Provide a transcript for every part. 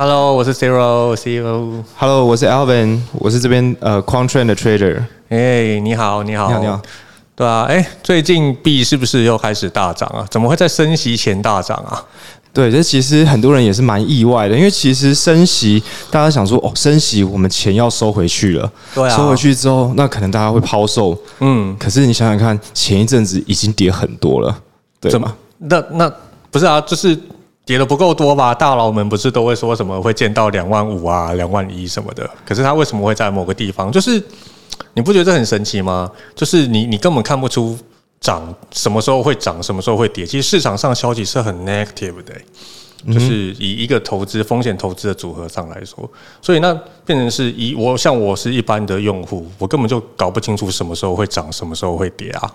Hello，我是 Zero，CEO。Hello，我是 Alvin，我是这边呃 Quantrend 的 Trader。哎，你好，你好，你好，你好。对啊，哎，最近币是不是又开始大涨啊？怎么会在升息前大涨啊？对，这其实很多人也是蛮意外的，因为其实升息，大家想说哦，升息我们钱要收回去了，对啊，收回去之后，那可能大家会抛售，嗯，可是你想想看，前一阵子已经跌很多了，对吗？那那不是啊，就是跌的不够多吧？大佬们不是都会说什么会见到两万五啊、两万一什么的？可是它为什么会在某个地方？就是你不觉得这很神奇吗？就是你你根本看不出。涨什么时候会涨，什么时候会跌？其实市场上消息是很 negative 的，就是以一个投资风险投资的组合上来说，所以那变成是以我像我是一般的用户，我根本就搞不清楚什么时候会涨，什么时候会跌啊。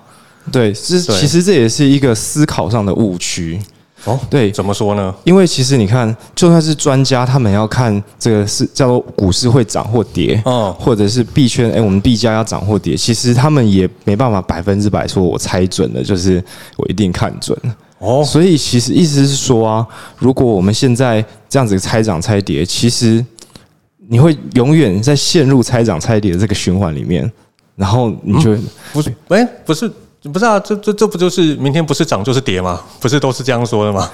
对，是其实这也是一个思考上的误区。哦，对，怎么说呢？因为其实你看，就算是专家，他们要看这个是叫做股市会涨或跌，嗯，或者是币圈，哎，我们币价要涨或跌，其实他们也没办法百分之百说我猜准了，就是我一定看准了。哦，所以其实意思是说啊，如果我们现在这样子猜涨猜跌，其实你会永远在陷入猜涨猜跌的这个循环里面，然后你就不是，哎，不是。不是啊，这这这不就是明天不是涨就是跌吗？不是都是这样说的吗？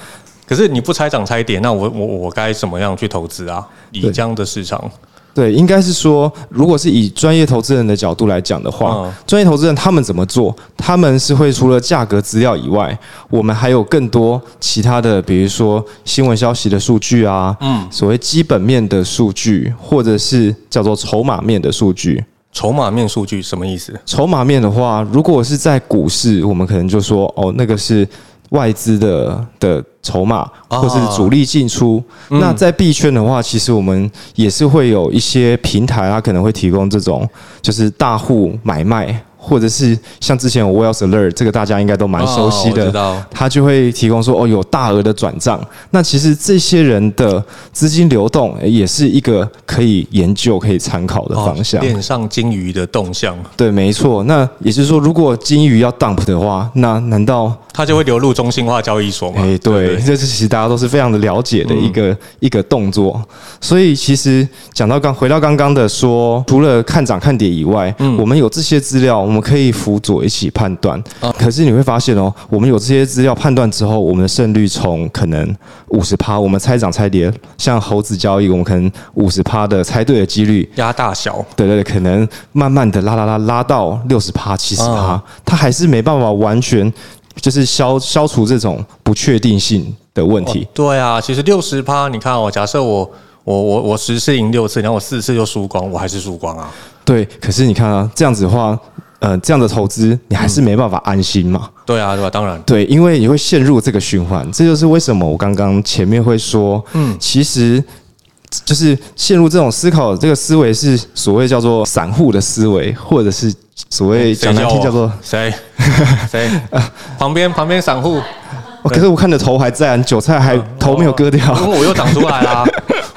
可是你不猜涨猜跌，那我我我该怎么样去投资啊？以这样的市场，对，应该是说，如果是以专业投资人的角度来讲的话，专业投资人他们怎么做？他们是会除了价格资料以外，我们还有更多其他的，比如说新闻消息的数据啊，嗯，所谓基本面的数据，或者是叫做筹码面的数据。筹码面数据什么意思？筹码面的话，如果是在股市，我们可能就说哦，那个是外资的的筹码，或是主力进出。那在币圈的话，其实我们也是会有一些平台，它可能会提供这种就是大户买卖。或者是像之前我 Wells Alert，这个大家应该都蛮熟悉的，他就会提供说哦有大额的转账，那其实这些人的资金流动也是一个可以研究、可以参考的方向。链上金鱼的动向，对，没错。那也就是说，如果金鱼要 dump 的话，那难道它就会流入中心化交易所吗？哎，对，这是其实大家都是非常的了解的一个一个动作。所以其实讲到刚回到刚刚的说，除了看涨看跌以外，嗯，我们有这些资料。我们可以辅佐一起判断，可是你会发现哦，我们有这些资料判断之后，我们的胜率从可能五十趴，我们猜涨猜跌，像猴子交易，我们可能五十趴的猜对的几率压大小，对对对，可能慢慢的拉拉拉拉到六十趴、七十趴，它还是没办法完全就是消消除这种不确定性的问题。对啊，其实六十趴，你看哦，假设我我我我十次赢六次，然后我四次就输光，我还是输光啊。对，可是你看啊，这样子的话，呃，这样的投资你还是没办法安心嘛？对啊，对吧？当然，对，因为你会陷入这个循环，这就是为什么我刚刚前面会说，嗯，其实就是陷入这种思考，这个思维是所谓叫做散户的思维，或者是所谓讲难听叫做谁谁 旁边旁边散户，可是我看的头还在，韭菜还头没有割掉，因为我又长出来了。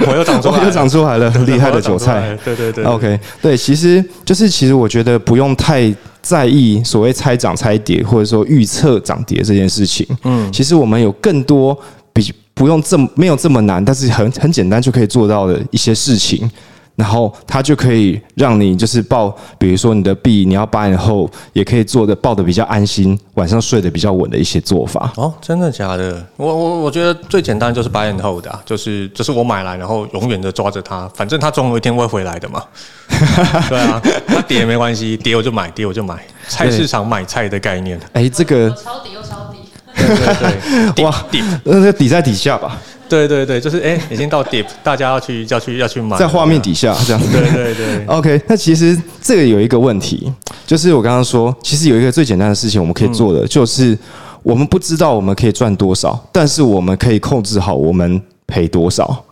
我又长出来，又长出来了，很 厉害的韭菜。对对对，OK，对，其实就是其实我觉得不用太在意所谓猜涨猜跌，或者说预测涨跌这件事情。嗯，其实我们有更多比不用这么没有这么难，但是很很简单就可以做到的一些事情。然后它就可以让你就是抱，比如说你的币，你要八年后也可以做的抱的比较安心，晚上睡得比较稳的一些做法。哦，真的假的？我我我觉得最简单就是八年后的，就是就是我买来，然后永远的抓着它，反正它总有一天会回来的嘛。对啊，它跌没关系，跌我就买，跌我就买，菜市场买菜的概念。哎，这个抄底又抄底，对对对，哇，底那个底在底下吧。对对对，就是哎，已经到 deep，大家要去要去要去买，在画面底下这样。对对对。OK，那其实这个有一个问题，就是我刚刚说，其实有一个最简单的事情我们可以做的，就是我们不知道我们可以赚多少，但是我们可以控制好我们赔多少。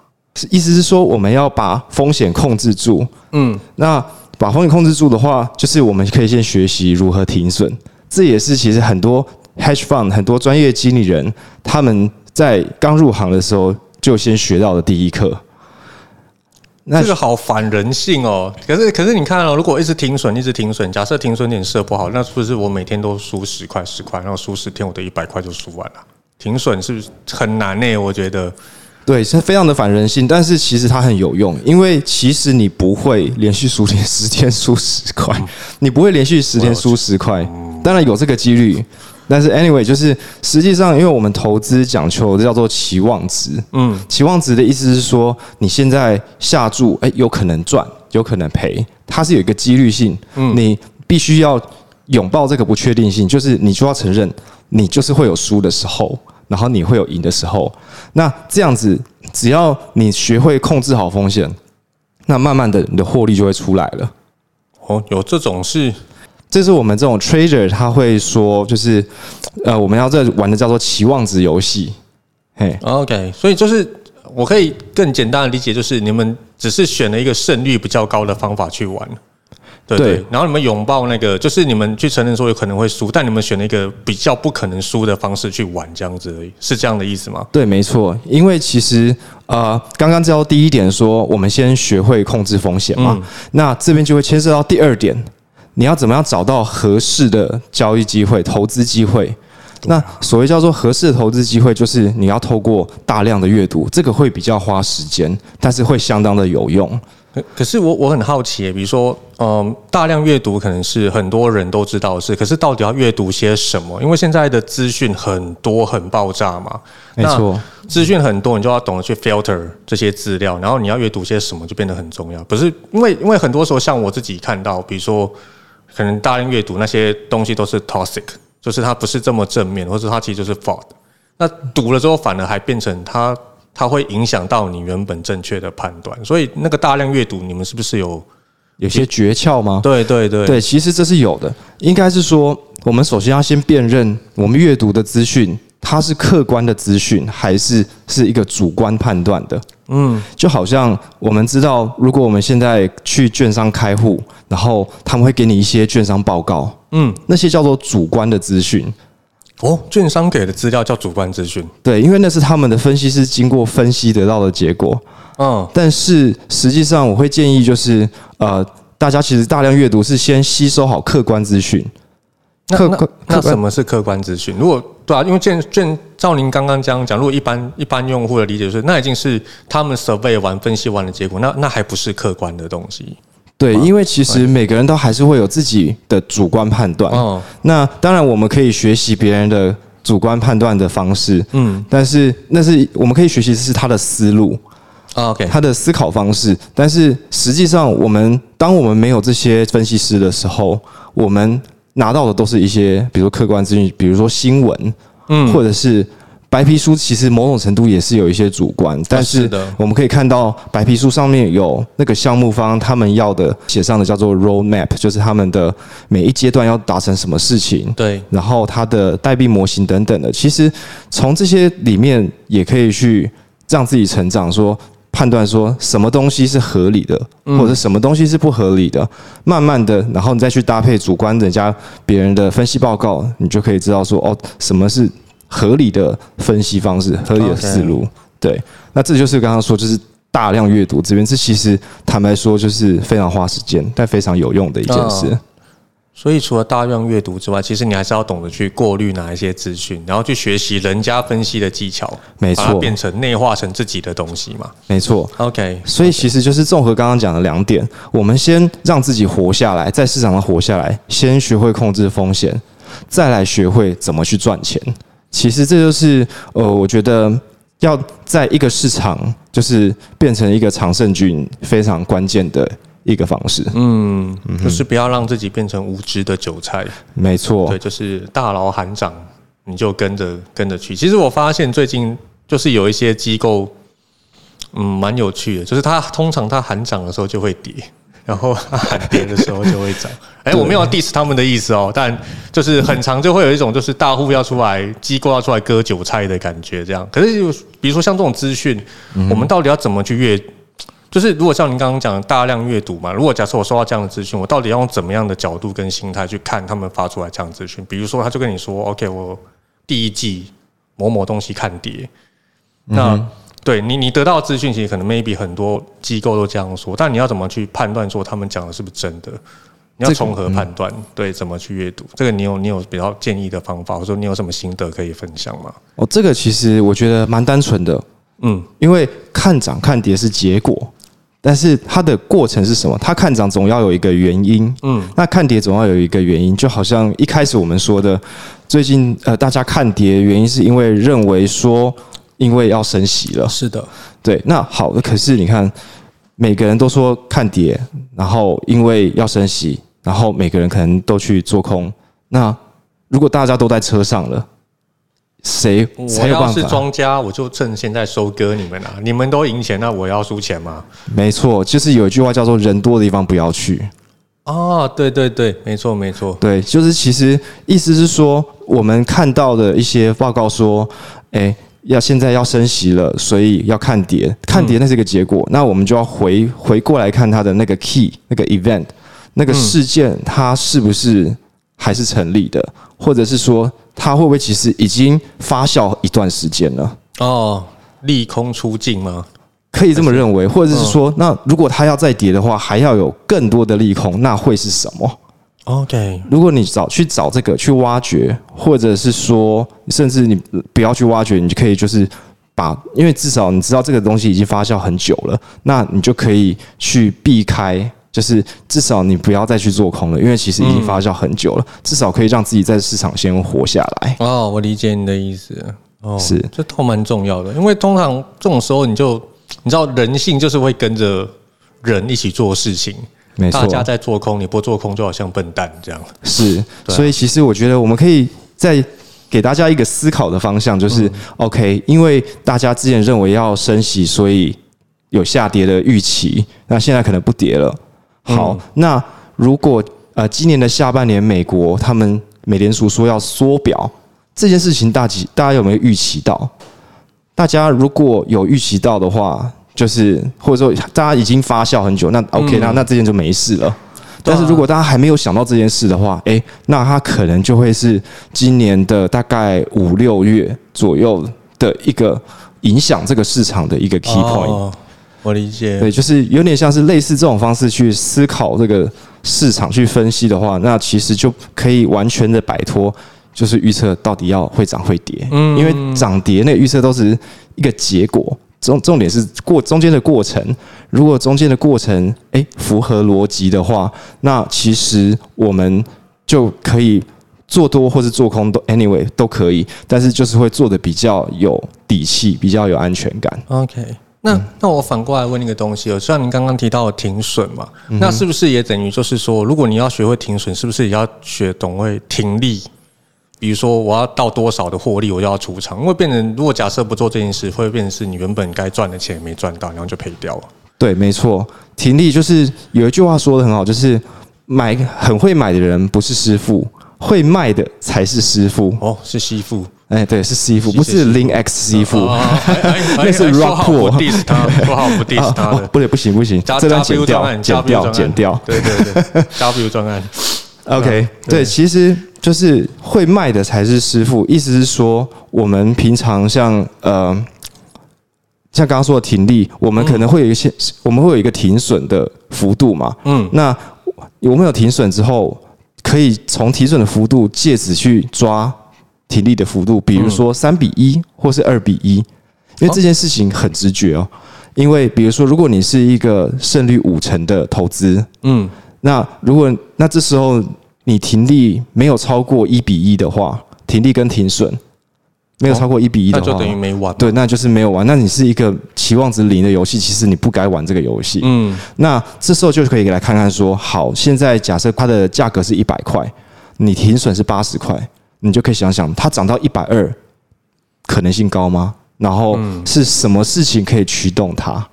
意思是说，我们要把风险控制住。嗯，那把风险控制住的话，就是我们可以先学习如何停损。这也是其实很多 hedge fund 很多专业经理人他们。在刚入行的时候就先学到的第一课，那这个好反人性哦。可是可是你看哦，如果一直停损，一直停损，假设停损点设不好，那是不是我每天都输十块十块，然后输十天，我的一百块就输完了？停损是不是很难呢？我觉得对，是非常的反人性，但是其实它很有用，因为其实你不会连续输天十天输十块，你不会连续十天输十块，当然有这个几率，但是 anyway 就是实际上，因为我们投资讲求的叫做期望值，嗯，期望值的意思是说你现在下注，哎，有可能赚，有可能赔，它是有一个几率性，嗯，你必须要拥抱这个不确定性，就是你就要承认，你就是会有输的时候。然后你会有赢的时候，那这样子，只要你学会控制好风险，那慢慢的你的获利就会出来了。哦，有这种事，这是我们这种 trader 他会说，就是呃，我们要在玩的叫做期望值游戏。嘿，OK，所以就是我可以更简单的理解，就是你们只是选了一个胜率比较高的方法去玩。对，然后你们拥抱那个，就是你们去承认说有可能会输，但你们选了一个比较不可能输的方式去玩，这样子而已，是这样的意思吗？对，没错。因为其实呃，刚刚教第一点说，我们先学会控制风险嘛，那这边就会牵涉到第二点，你要怎么样找到合适的交易机会、投资机会？那所谓叫做合适的投资机会，就是你要透过大量的阅读，这个会比较花时间，但是会相当的有用。可可是我我很好奇，比如说，嗯，大量阅读可能是很多人都知道的事，可是到底要阅读些什么？因为现在的资讯很多很爆炸嘛，没错，资讯很多，你就要懂得去 filter 这些资料，然后你要阅读些什么就变得很重要。不是因为因为很多时候像我自己看到，比如说可能大量阅读那些东西都是 toxic，就是它不是这么正面，或者它其实就是 fault。那读了之后反而还变成它。它会影响到你原本正确的判断，所以那个大量阅读，你们是不是有有些诀窍吗？对对对对，其实这是有的。应该是说，我们首先要先辨认我们阅读的资讯，它是客观的资讯，还是是一个主观判断的？嗯，就好像我们知道，如果我们现在去券商开户，然后他们会给你一些券商报告，嗯，那些叫做主观的资讯。哦，券商给的资料叫主观资讯，对，因为那是他们的分析师经过分析得到的结果。嗯，但是实际上我会建议就是，呃，大家其实大量阅读是先吸收好客观资讯。客观那什么是客观资讯？如果对啊，因为建建照您刚刚这样讲，如果一般一般用户的理解是，那已经是他们 survey 完分析完的结果，那那还不是客观的东西。对，因为其实每个人都还是会有自己的主观判断。哦，那当然我们可以学习别人的主观判断的方式。嗯，但是那是我们可以学习的是他的思路。OK，他的思考方式。但是实际上，我们当我们没有这些分析师的时候，我们拿到的都是一些，比如客观资讯，比如说新闻，嗯，或者是。白皮书其实某种程度也是有一些主观，但是我们可以看到白皮书上面有那个项目方他们要的写上的叫做 road map，就是他们的每一阶段要达成什么事情。对，然后它的代币模型等等的，其实从这些里面也可以去让自己成长，说判断说什么东西是合理的，或者什么东西是不合理的。慢慢的，然后你再去搭配主观人家别人的分析报告，你就可以知道说哦，什么是。合理的分析方式，合理的思路，对，那这就是刚刚说，就是大量阅读这边，这其实坦白说，就是非常花时间，但非常有用的一件事。所以除了大量阅读之外，其实你还是要懂得去过滤哪一些资讯，然后去学习人家分析的技巧，没错，变成内化成自己的东西嘛。没错，OK。所以其实就是综合刚刚讲的两点，我们先让自己活下来，在市场上活下来，先学会控制风险，再来学会怎么去赚钱。其实这就是呃，我觉得要在一个市场就是变成一个常胜军非常关键的一个方式。嗯，就是不要让自己变成无知的韭菜。没错，对，就是大佬喊涨，你就跟着跟着去。其实我发现最近就是有一些机构，嗯，蛮有趣的，就是它通常它喊涨的时候就会跌。然后喊跌的时候就会涨，哎，我没有 diss 他们的意思哦，但就是很长就会有一种就是大户要出来，机构要出来割韭菜的感觉，这样。可是比如说像这种资讯，我们到底要怎么去阅？就是如果像您刚刚讲大量阅读嘛，如果假设我收到这样的资讯，我到底要用怎么样的角度跟心态去看他们发出来这样资讯？比如说他就跟你说，OK，我第一季某某东西看跌，那。对你，你得到资讯其实可能 maybe 很多机构都这样说，但你要怎么去判断说他们讲的是不是真的？你要从何判断？对，怎么去阅读？这个你有你有比较建议的方法，或者说你有什么心得可以分享吗？哦，这个其实我觉得蛮单纯的。嗯，因为看涨看跌是结果，但是它的过程是什么？它看涨总要有一个原因，嗯，那看跌总要有一个原因。就好像一开始我们说的，最近呃，大家看跌原因是因为认为说，因为要升息了，是的，对。那好的，可是你看，每个人都说看跌，然后因为要升息，然后每个人可能都去做空。那如果大家都在车上了？谁？我要是庄家，我就趁现在收割你们啊！你们都赢钱，那我要输钱吗？没错，就是有一句话叫做“人多的地方不要去”。哦，对对对，没错没错，对，就是其实意思是说，我们看到的一些报告说，哎，要现在要升息了，所以要看跌，看跌那是一个结果，那我们就要回回过来看它的那个 key 那个 event 那个事件，它是不是还是成立的，或者是说。它会不会其实已经发酵一段时间了？哦，利空出尽吗？可以这么认为，或者是说，那如果它要再跌的话，还要有更多的利空，那会是什么？OK，如果你找去找这个去挖掘，或者是说，甚至你不要去挖掘，你就可以就是把，因为至少你知道这个东西已经发酵很久了，那你就可以去避开。就是至少你不要再去做空了，因为其实已经发酵很久了，至少可以让自己在市场先活下来。哦，我理解你的意思。哦，是，这都蛮重要的，因为通常这种时候，你就你知道人性就是会跟着人一起做事情。没错，大家在做空，你不做空就好像笨蛋这样。是，所以其实我觉得我们可以再给大家一个思考的方向，就是 OK，因为大家之前认为要升息，所以有下跌的预期，那现在可能不跌了。好，那如果呃今年的下半年，美国他们美联储说要缩表这件事情，大几大家有没有预期到？大家如果有预期到的话，就是或者说大家已经发酵很久，那 OK，那那这件就没事了。但是如果大家还没有想到这件事的话，哎，那它可能就会是今年的大概五六月左右的一个影响这个市场的一个 key point。我理解，对，就是有点像是类似这种方式去思考这个市场去分析的话，那其实就可以完全的摆脱，就是预测到底要会涨会跌，嗯，因为涨跌那预测都是一个结果，重重点是过中间的过程，如果中间的过程哎符合逻辑的话，那其实我们就可以做多或是做空都 anyway 都可以，但是就是会做的比较有底气，比较有安全感。OK。那那我反过来问一个东西哦，虽然您刚刚提到停损嘛，那是不是也等于就是说，如果你要学会停损，是不是也要学懂会停利？比如说我要到多少的获利，我就要出场，因为变成如果假设不做这件事，会变成是你原本该赚的钱没赚到，然后就赔掉了。对，没错，停利就是有一句话说的很好，就是买很会买的人不是师傅，会卖的才是师傅。哦，是师傅。哎，对，是师傅，不是零 X 师傅，那是。不 diss 他，不好不 diss 他的，不对，不行不行，这段剪掉，剪掉，剪掉。对对对，W 专案。OK，对，其实就是会卖的才是师傅。意思是说，我们平常像呃，像刚刚说的停利，我们可能会有一些，我们会有一个停损的幅度嘛。嗯，那我们有停损之后，可以从停损的幅度借此去抓。体力的幅度，比如说三比一或是二比一，因为这件事情很直觉哦。因为比如说，如果你是一个胜率五成的投资，嗯，那如果那这时候你停利没有超过一比一的话，停利跟停损没有超过一比一的话，那就等于没玩。对，那就是没有玩。那你是一个期望值零的游戏，其实你不该玩这个游戏。嗯，那这时候就可以来看看说，好，现在假设它的价格是一百块，你停损是八十块。你就可以想想，它涨到一百二，可能性高吗？然后是什么事情可以驱动它？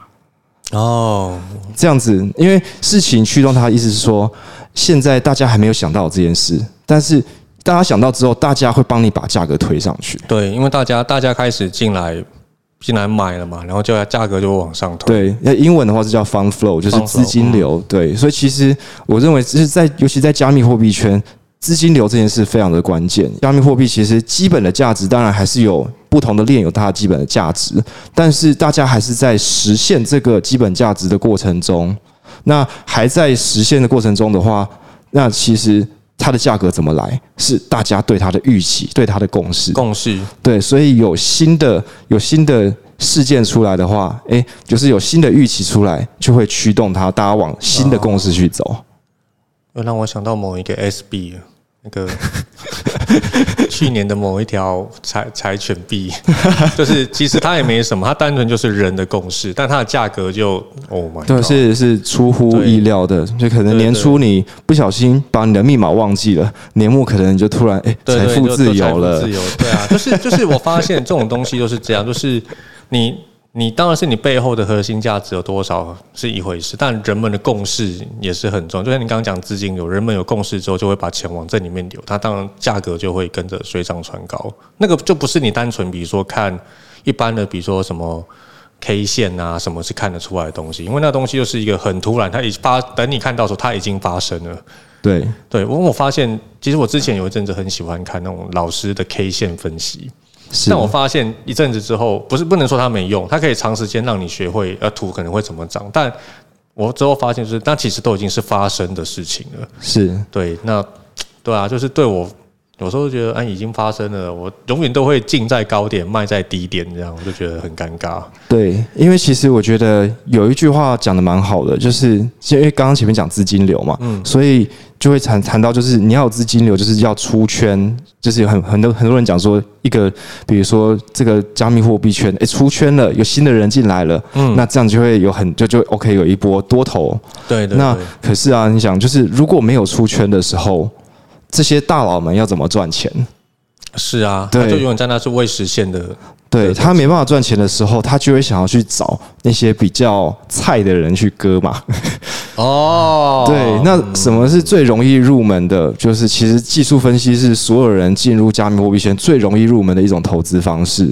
哦，这样子，因为事情驱动它，意思是说，现在大家还没有想到这件事，但是大家想到之后，大家会帮你把价格推上去。对，因为大家大家开始进来进来买了嘛，然后就价格就会往上推。对，那英文的话是叫 fund flow，就是资金流。对，所以其实我认为，就是在尤其在加密货币圈。资金流这件事非常的关键。加密货币其实基本的价值当然还是有不同的链有它的基本的价值，但是大家还是在实现这个基本价值的过程中。那还在实现的过程中的话，那其实它的价格怎么来，是大家对它的预期、对它的共识。共识对，所以有新的有新的事件出来的话，哎，就是有新的预期出来，就会驱动它大家往新的共识去走。又让我想到某一个 SB。那个 去年的某一条柴柴犬币，就是其实它也没什么，它单纯就是人的共识，但它的价格就哦，my，对，是是出乎意料的，就可能年初你不小心把你的密码忘记了，年末可能就突然哎，财富自由了，自由，对啊，就是就是我发现这种东西就是这样，就是你。你当然是你背后的核心价值有多少是一回事，但人们的共识也是很重要。就像你刚刚讲资金有，人们有共识之后，就会把钱往这里面流，它当然价格就会跟着水涨船高。那个就不是你单纯比如说看一般的，比如说什么 K 线啊，什么是看得出来的东西，因为那东西就是一个很突然，它已发等你看到时候，它已经发生了。对对，我我发现，其实我之前有一阵子很喜欢看那种老师的 K 线分析。但我发现一阵子之后，不是不能说它没用，它可以长时间让你学会，呃，土可能会怎么长。但我之后发现，就是那其实都已经是发生的事情了。是对，那对啊，就是对我。有时候觉得，哎，已经发生了，我永远都会进在高点，卖在低点，这样我就觉得很尴尬。对，因为其实我觉得有一句话讲的蛮好的，就是因为刚刚前面讲资金流嘛，嗯，所以就会谈谈到，就是你要有资金流，就是要出圈，就是有很很多很多人讲说，一个比如说这个加密货币圈，哎，出圈了，有新的人进来了，嗯，那这样就会有很就就 OK，有一波多头。对对。那可是啊，你想，就是如果没有出圈的时候。这些大佬们要怎么赚钱？是啊，他就永远在那是未实现的。对他没办法赚钱的时候，他就会想要去找那些比较菜的人去割嘛。哦，对，那什么是最容易入门的？就是其实技术分析是所有人进入加密货币圈最容易入门的一种投资方式。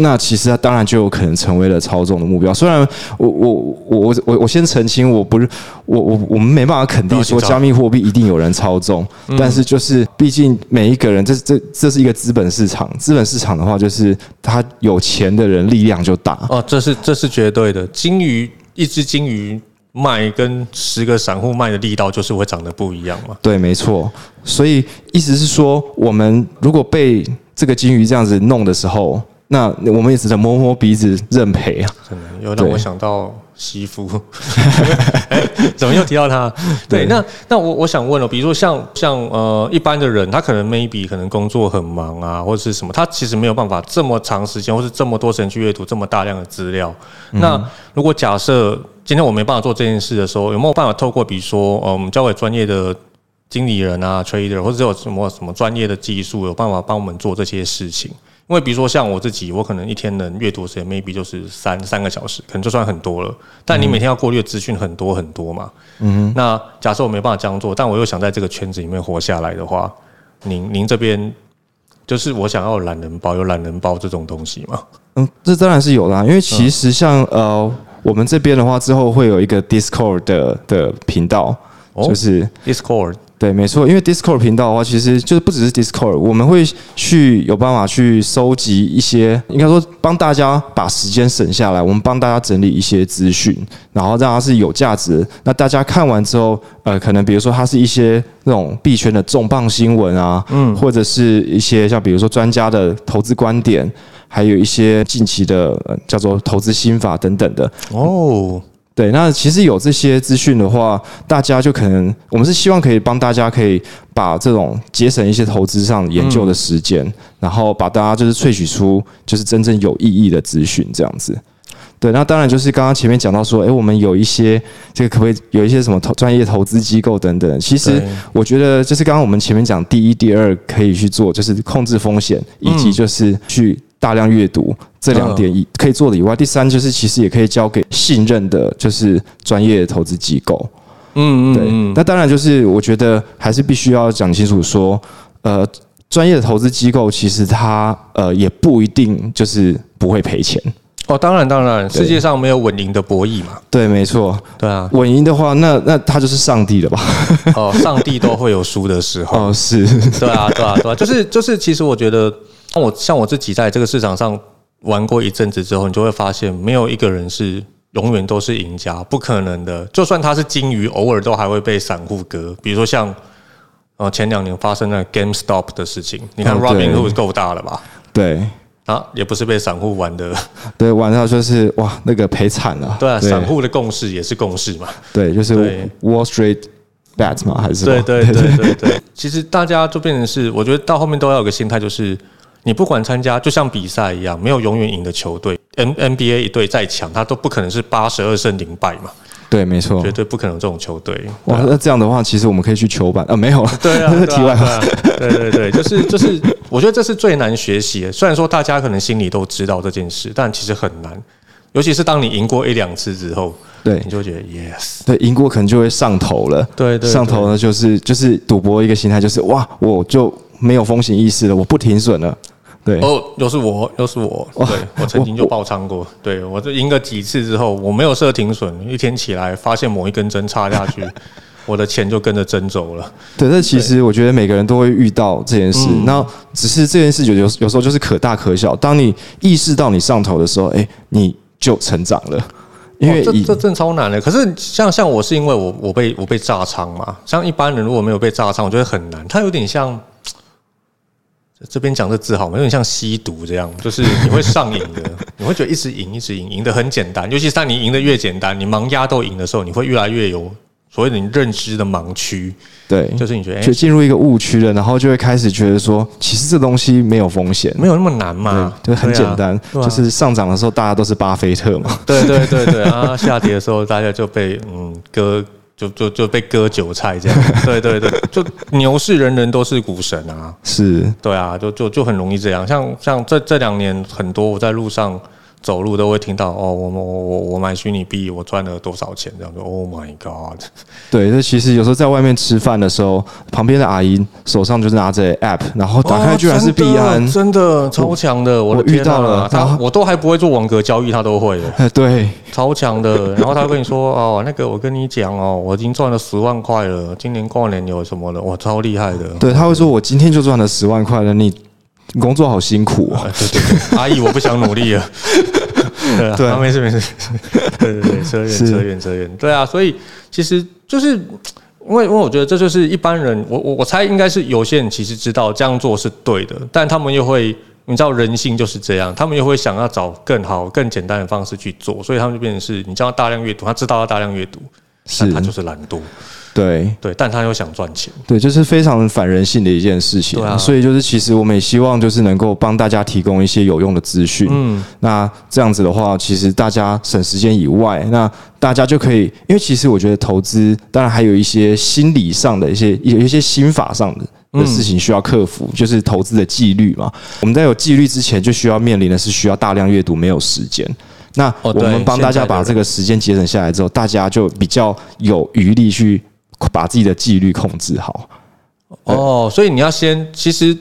那其实它当然就有可能成为了操纵的目标。虽然我我我我我先澄清，我不是我我我们没办法肯定说加密货币一定有人操纵，但是就是毕竟每一个人，这这这是一个资本市场，资本市场的话，就是他有钱的人力量就大。哦，这是这是绝对的。金鱼一只金鱼卖跟十个散户卖的力道就是会长得不一样嘛？对，没错。所以意思是说，我们如果被这个金鱼这样子弄的时候。那我们也只能摸摸鼻子认赔啊！真的又让我想到媳妇，怎么又提到他？对，那那我我想问了，比如说像像呃一般的人，他可能 maybe 可能工作很忙啊，或者是什么，他其实没有办法这么长时间，或是这么多时间去阅读这么大量的资料。那如果假设今天我没办法做这件事的时候，有没有办法透过比如说呃我们交给专业的经理人啊 trader，或者有什么什么专业的技术，有办法帮我们做这些事情？因为比如说像我自己，我可能一天能阅读时间 maybe 就是三三个小时，可能就算很多了。但你每天要过滤的资讯很多很多嘛。嗯。那假设我没办法这样做，但我又想在这个圈子里面活下来的话，您您这边就是我想要懒人包，有懒人包这种东西吗？嗯，这当然是有啦。因为其实像呃，我们这边的话，之后会有一个 Discord 的的频道，就是 Discord。对，没错，因为 Discord 频道的话，其实就是不只是 Discord，我们会去有办法去收集一些，应该说帮大家把时间省下来，我们帮大家整理一些资讯，然后让它是有价值。那大家看完之后，呃，可能比如说它是一些那种币圈的重磅新闻啊，嗯，或者是一些像比如说专家的投资观点，还有一些近期的叫做投资心法等等的哦。对，那其实有这些资讯的话，大家就可能，我们是希望可以帮大家可以把这种节省一些投资上研究的时间，然后把大家就是萃取出就是真正有意义的资讯这样子。对，那当然就是刚刚前面讲到说，哎，我们有一些这个可不可以有一些什么投专业投资机构等等。其实我觉得就是刚刚我们前面讲第一、第二可以去做，就是控制风险，以及就是去。大量阅读这两点以可以做的以外，第三就是其实也可以交给信任的，就是专业投资机构。嗯嗯，对。那当然就是我觉得还是必须要讲清楚说，呃，专业的投资机构其实它呃也不一定就是不会赔钱。哦，当然当然，世界上没有稳赢的博弈嘛。对，没错。对啊，稳赢的话，那那他就是上帝了吧？哦，上帝都会有输的时候。哦，是。对啊，对啊，对啊，就是就是，其实我觉得。像我像我自己在这个市场上玩过一阵子之后，你就会发现，没有一个人是永远都是赢家，不可能的。就算他是金鱼，偶尔都还会被散户割。比如说像呃前两年发生的 GameStop 的事情，你看 Robin Hood 够大了吧？对啊，也不是被散户玩的，对，玩到就是哇，那个赔惨了。对啊，散户的共识也是共识嘛。对，就是 Wall Street bet 嘛，还是对对对对对。其实大家就变成是，我觉得到后面都要有个心态，就是你不管参加，就像比赛一样，没有永远赢的球队。N N B A 一队再强，他都不可能是八十二胜零败嘛。对，没错，绝对不可能这种球队。哇，那这样的话，其实我们可以去球板啊，没有了。对啊，题外话。对对对，就是就是，我觉得这是最难学习的。虽然说大家可能心里都知道这件事，但其实很难。尤其是当你赢过一两次之后，对，你就觉得 yes，对，赢过可能就会上头了。对对，上头呢就是就是赌博一个心态，就是哇，我就没有风险意识了，我不停损了。对哦，又是我，又是我。对我曾经就爆仓过。对我这赢个几次之后，我没有设停损，一天起来发现某一根针插下去，我的钱就跟着针走了。对，这其实我觉得每个人都会遇到这件事。那只是这件事有有有时候就是可大可小。当你意识到你上头的时候，哎，你就成长了。因为这这真超难的。可是像像我是因为我我被我被炸仓嘛。像一般人如果没有被炸仓，我觉得很难。它有点像。这边讲的字好吗？有点像吸毒这样，就是你会上瘾的，你会觉得一直赢，一直赢，赢得很简单。尤其是当你赢得越简单，你盲压都赢的时候，你会越来越有所谓的你认知的盲区。对，就是你觉得就进入一个误区了，然后就会开始觉得说，其实这东西没有风险，没有那么难嘛，就很简单。就是上涨的时候，大家都是巴菲特嘛。对对对对啊，下跌的时候，大家就被嗯割。就就就被割韭菜这样，对对对，就牛市人人都是股神啊，是。对啊，就就就很容易这样，像像这这两年很多我在路上。走路都会听到哦，我我我我买虚拟币，我赚了多少钱？这样子，Oh my God！对，那其实有时候在外面吃饭的时候，旁边的阿姨手上就是拿着 App，然后打开居然是币安，真的超强的，我遇到了他，我都还不会做网格交易，他都会的，对，超强的。然后他跟你说哦，那个我跟你讲哦，我已经赚了十万块了，今年过年有什么的，哇，超厉害的。对，他会说我今天就赚了十万块了，你。工作好辛苦啊！对对对，阿姨，我不想努力了。对啊，没事没事。对对对，扯远扯远扯远。对啊，所以其实就是因为因为我觉得这就是一般人，我我我猜应该是有些人其实知道这样做是对的，但他们又会你知道人性就是这样，他们又会想要找更好更简单的方式去做，所以他们就变成是你叫他大量阅读，他知道要大量阅读，但他就是懒惰。对对，但他又想赚钱，对，就是非常反人性的一件事情。对啊，所以就是其实我们也希望就是能够帮大家提供一些有用的资讯。嗯，那这样子的话，其实大家省时间以外，那大家就可以，因为其实我觉得投资当然还有一些心理上的一些有一些心法上的的事情需要克服，就是投资的纪律嘛。我们在有纪律之前，就需要面临的是需要大量阅读，没有时间。那我们帮大家把这个时间节省下来之后，大家就比较有余力去。把自己的纪律控制好哦，所以你要先，其实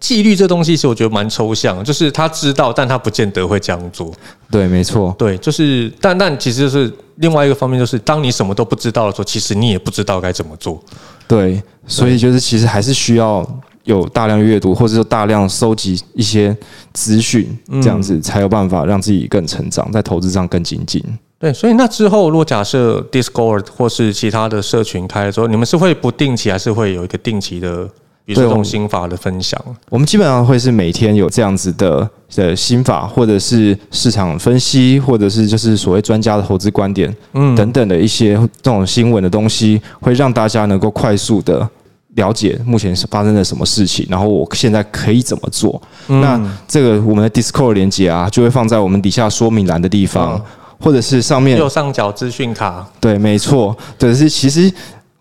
纪律这东西是我觉得蛮抽象，就是他知道，但他不见得会这样做。对，没错，对，就是，但但其实就是另外一个方面，就是当你什么都不知道的时候，其实你也不知道该怎么做。对，所以就是其实还是需要有大量阅读，或者说大量收集一些资讯，这样子才有办法让自己更成长，在投资上更精进。对，所以那之后，如果假设 Discord 或是其他的社群开了之后，你们是会不定期，还是会有一个定期的，比如说这种心法的分享？我们基本上会是每天有这样子的的心法，或者是市场分析，或者是就是所谓专家的投资观点，嗯，等等的一些这种新闻的东西，会让大家能够快速的了解目前是发生了什么事情，然后我现在可以怎么做？那这个我们的 Discord 连接啊，就会放在我们底下说明栏的地方。或者是上面右上角资讯卡，对，没错。对，是其实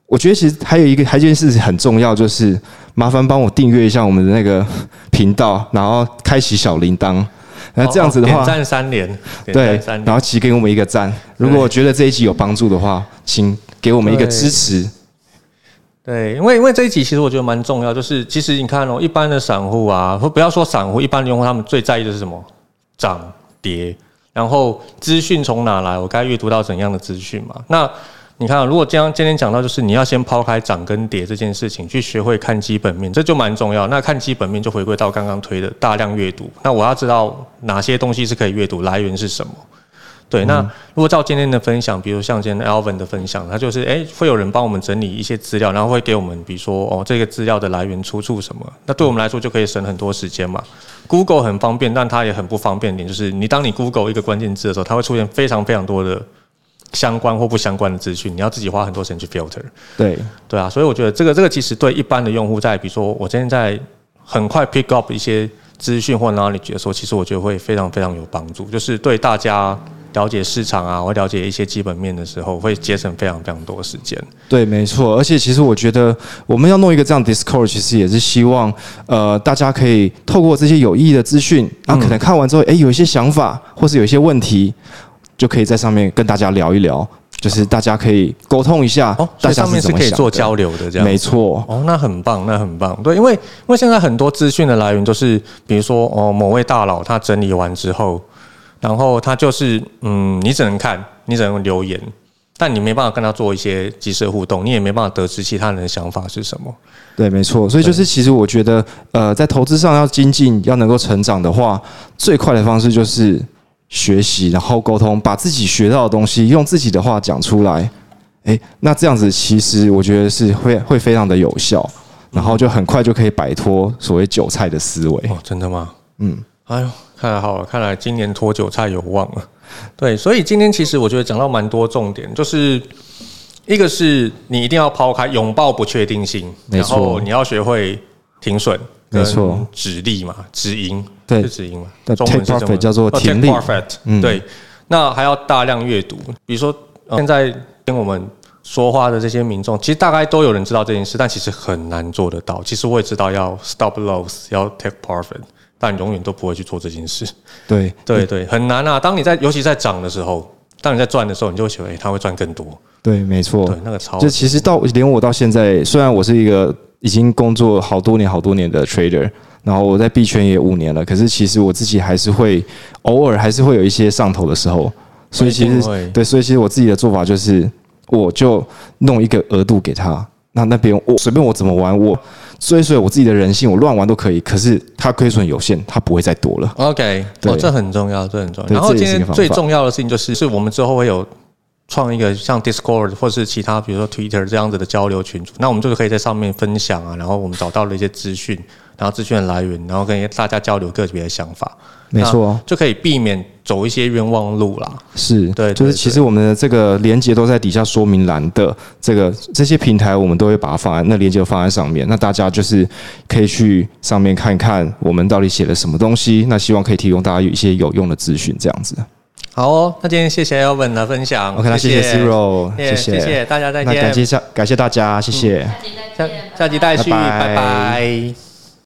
我觉得其实还有一个还有一件事情很重要，就是麻烦帮我订阅一下我们的那个频道，然后开启小铃铛。那这样子的话，赞三连，对，然后请给我们一个赞。如果觉得这一集有帮助的话，请给我们一个支持。对，因为因为这一集其实我觉得蛮重要，就是其实你看哦，一般的散户啊，或不要说散户，一般的用户他们最在意的是什么？涨跌。然后资讯从哪来？我该阅读到怎样的资讯嘛？那你看，如果这样今天讲到，就是你要先抛开涨跟跌这件事情，去学会看基本面，这就蛮重要。那看基本面就回归到刚刚推的大量阅读。那我要知道哪些东西是可以阅读，来源是什么？对，那如果照今天的分享，比如像今天 Alvin 的分享，他就是哎，会有人帮我们整理一些资料，然后会给我们，比如说哦，这个资料的来源出处什么，那对我们来说就可以省很多时间嘛。Google 很方便，但它也很不方便点，就是你当你 Google 一个关键字的时候，它会出现非常非常多的相关或不相关的资讯，你要自己花很多时间去 filter。对，对啊，所以我觉得这个这个其实对一般的用户，在比如说我今天在很快 pick up 一些资讯或 knowledge 的时候，其实我觉得会非常非常有帮助，就是对大家。了解市场啊，或了解一些基本面的时候，会节省非常非常多时间。对，没错。而且其实我觉得，我们要弄一个这样 Discord，其实也是希望，呃，大家可以透过这些有意义的资讯，然后可能看完之后，哎，有一些想法，或是有一些问题，就可以在上面跟大家聊一聊，就是大家可以沟通一下。哦，在上面是可以做交流的，这样没错。哦，那很棒，那很棒。对，因为因为现在很多资讯的来源都是，比如说哦，某位大佬他整理完之后。然后他就是，嗯，你只能看，你只能留言，但你没办法跟他做一些即时互动，你也没办法得知其他人的想法是什么。对，没错。所以就是，其实我觉得，呃，在投资上要精进，要能够成长的话，最快的方式就是学习，然后沟通，把自己学到的东西用自己的话讲出来。诶，那这样子其实我觉得是会会非常的有效，然后就很快就可以摆脱所谓韭菜的思维。哦，真的吗？嗯。哎呦。看来好了，看来今年拖韭菜有望了。对，所以今天其实我觉得讲到蛮多重点，就是一个是你一定要抛开拥抱不确定性，然后你要学会停损，没错，止利嘛，止盈，对，是止盈嘛，中文是什么？叫做停利。对，那还要大量阅读，比如说现在跟我们说话的这些民众，其实大概都有人知道这件事，但其实很难做得到。其实我也知道要 stop loss，要 take profit。但永远都不会去做这件事。对对对，很难啊！当你在，尤其在涨的时候，当你在赚的时候，你就会觉得，哎，他会赚更多。对，没错。对，那个超。就其实到连我到现在，虽然我是一个已经工作好多年、好多年的 trader，然后我在币圈也五年了，可是其实我自己还是会偶尔还是会有一些上头的时候。所以其实对，所以其实我自己的做法就是，我就弄一个额度给他。那那边我随便我怎么玩，我所以所以我自己的人性，我乱玩都可以。可是它亏损有限，它不会再多了。OK，哦，这很重要，这很重要。然后今天最重要的事情就是，是我们之后会有创一个像 Discord 或是其他，比如说 Twitter 这样子的交流群组。那我们就是可以在上面分享啊，然后我们找到了一些资讯，然后资讯的来源，然后跟大家交流个别的想法。没错，就可以避免走一些冤枉路啦。是对，就是其实我们的这个连接都在底下说明栏的这个这些平台，我们都会把它放在那连接放在上面。那大家就是可以去上面看看我们到底写了什么东西。那希望可以提供大家有一些有用的资讯，这样子。好哦，那今天谢谢 Elvin 的分享。OK，那谢谢 Zero，谢谢，谢谢大家再见。那感谢下感谢大家，谢谢。下下集待续，拜拜。